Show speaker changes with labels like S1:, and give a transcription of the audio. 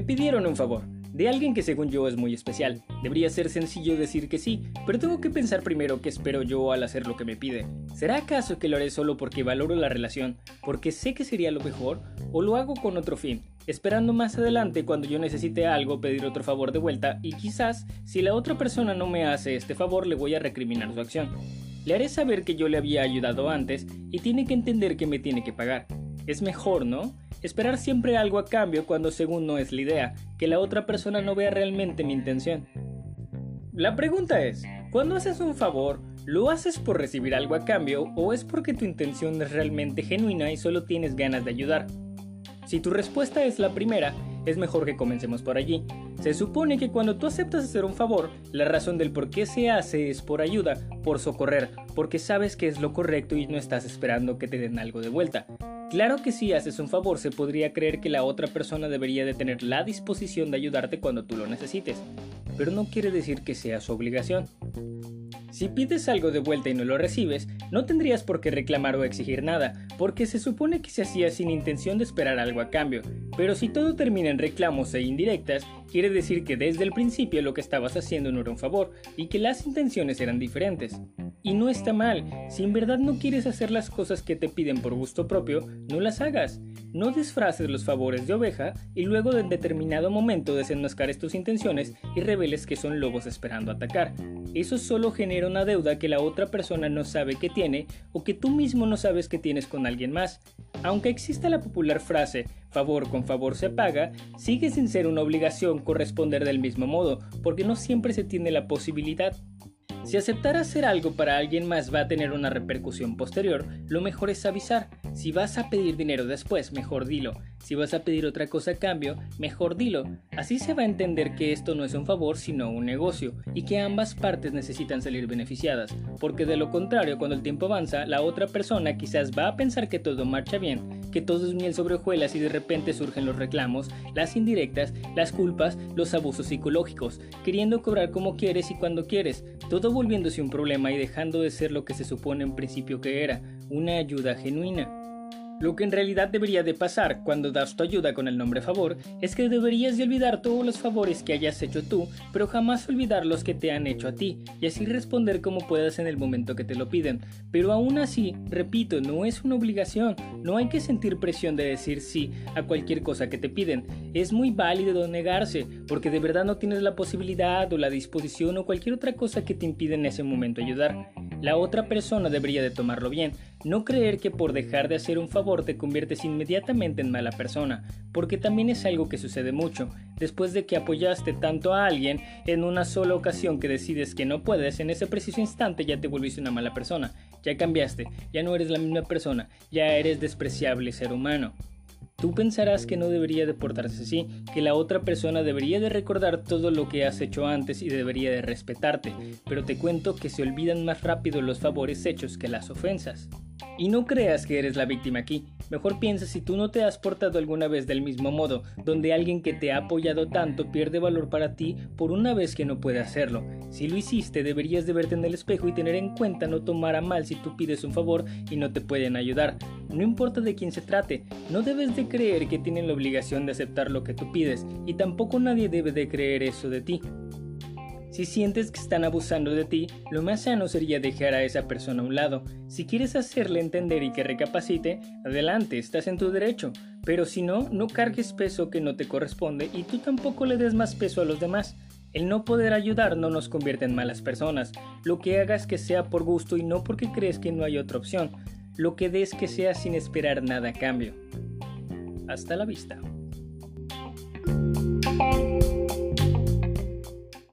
S1: Me pidieron un favor, de alguien que según yo es muy especial. Debería ser sencillo decir que sí, pero tengo que pensar primero qué espero yo al hacer lo que me pide. ¿Será acaso que lo haré solo porque valoro la relación, porque sé que sería lo mejor, o lo hago con otro fin, esperando más adelante cuando yo necesite algo pedir otro favor de vuelta y quizás si la otra persona no me hace este favor le voy a recriminar su acción? Le haré saber que yo le había ayudado antes y tiene que entender que me tiene que pagar. Es mejor, ¿no? Esperar siempre algo a cambio cuando según no es la idea, que la otra persona no vea realmente mi intención. La pregunta es, cuando haces un favor, ¿lo haces por recibir algo a cambio o es porque tu intención es realmente genuina y solo tienes ganas de ayudar? Si tu respuesta es la primera, es mejor que comencemos por allí. Se supone que cuando tú aceptas hacer un favor, la razón del por qué se hace es por ayuda, por socorrer, porque sabes que es lo correcto y no estás esperando que te den algo de vuelta. Claro que si haces un favor se podría creer que la otra persona debería de tener la disposición de ayudarte cuando tú lo necesites, pero no quiere decir que sea su obligación. Si pides algo de vuelta y no lo recibes, no tendrías por qué reclamar o exigir nada, porque se supone que se hacía sin intención de esperar algo a cambio, pero si todo termina en reclamos e indirectas, quiere decir que desde el principio lo que estabas haciendo no era un favor y que las intenciones eran diferentes. Y no está mal, si en verdad no quieres hacer las cosas que te piden por gusto propio, no las hagas. No disfraces los favores de oveja y luego en determinado momento desenmascares tus intenciones y reveles que son lobos esperando atacar. Eso solo genera una deuda que la otra persona no sabe que tiene o que tú mismo no sabes que tienes con alguien más. Aunque exista la popular frase favor con favor se paga, sigue sin ser una obligación corresponder del mismo modo, porque no siempre se tiene la posibilidad. Si aceptar hacer algo para alguien más va a tener una repercusión posterior, lo mejor es avisar. Si vas a pedir dinero después, mejor dilo. Si vas a pedir otra cosa a cambio, mejor dilo. Así se va a entender que esto no es un favor sino un negocio y que ambas partes necesitan salir beneficiadas, porque de lo contrario cuando el tiempo avanza, la otra persona quizás va a pensar que todo marcha bien, que todo es miel sobre hojuelas y de repente surgen los reclamos, las indirectas, las culpas, los abusos psicológicos, queriendo cobrar como quieres y cuando quieres, todo volviéndose un problema y dejando de ser lo que se supone en principio que era, una ayuda genuina. Lo que en realidad debería de pasar cuando das tu ayuda con el nombre favor es que deberías de olvidar todos los favores que hayas hecho tú, pero jamás olvidar los que te han hecho a ti, y así responder como puedas en el momento que te lo piden. Pero aún así, repito, no es una obligación, no hay que sentir presión de decir sí a cualquier cosa que te piden. Es muy válido negarse, porque de verdad no tienes la posibilidad o la disposición o cualquier otra cosa que te impide en ese momento ayudar. La otra persona debería de tomarlo bien, no creer que por dejar de hacer un favor te conviertes inmediatamente en mala persona, porque también es algo que sucede mucho. Después de que apoyaste tanto a alguien en una sola ocasión que decides que no puedes, en ese preciso instante ya te volviste una mala persona, ya cambiaste, ya no eres la misma persona, ya eres despreciable ser humano. Tú pensarás que no debería de portarse así, que la otra persona debería de recordar todo lo que has hecho antes y debería de respetarte, pero te cuento que se olvidan más rápido los favores hechos que las ofensas. Y no creas que eres la víctima aquí, mejor piensa si tú no te has portado alguna vez del mismo modo, donde alguien que te ha apoyado tanto pierde valor para ti por una vez que no puede hacerlo. Si lo hiciste, deberías de verte en el espejo y tener en cuenta no tomar a mal si tú pides un favor y no te pueden ayudar. No importa de quién se trate, no debes de creer que tienen la obligación de aceptar lo que tú pides, y tampoco nadie debe de creer eso de ti. Si sientes que están abusando de ti, lo más sano sería dejar a esa persona a un lado. Si quieres hacerle entender y que recapacite, adelante, estás en tu derecho. Pero si no, no cargues peso que no te corresponde y tú tampoco le des más peso a los demás. El no poder ayudar no nos convierte en malas personas. Lo que hagas que sea por gusto y no porque crees que no hay otra opción. Lo que des que sea sin esperar nada a cambio. Hasta la vista.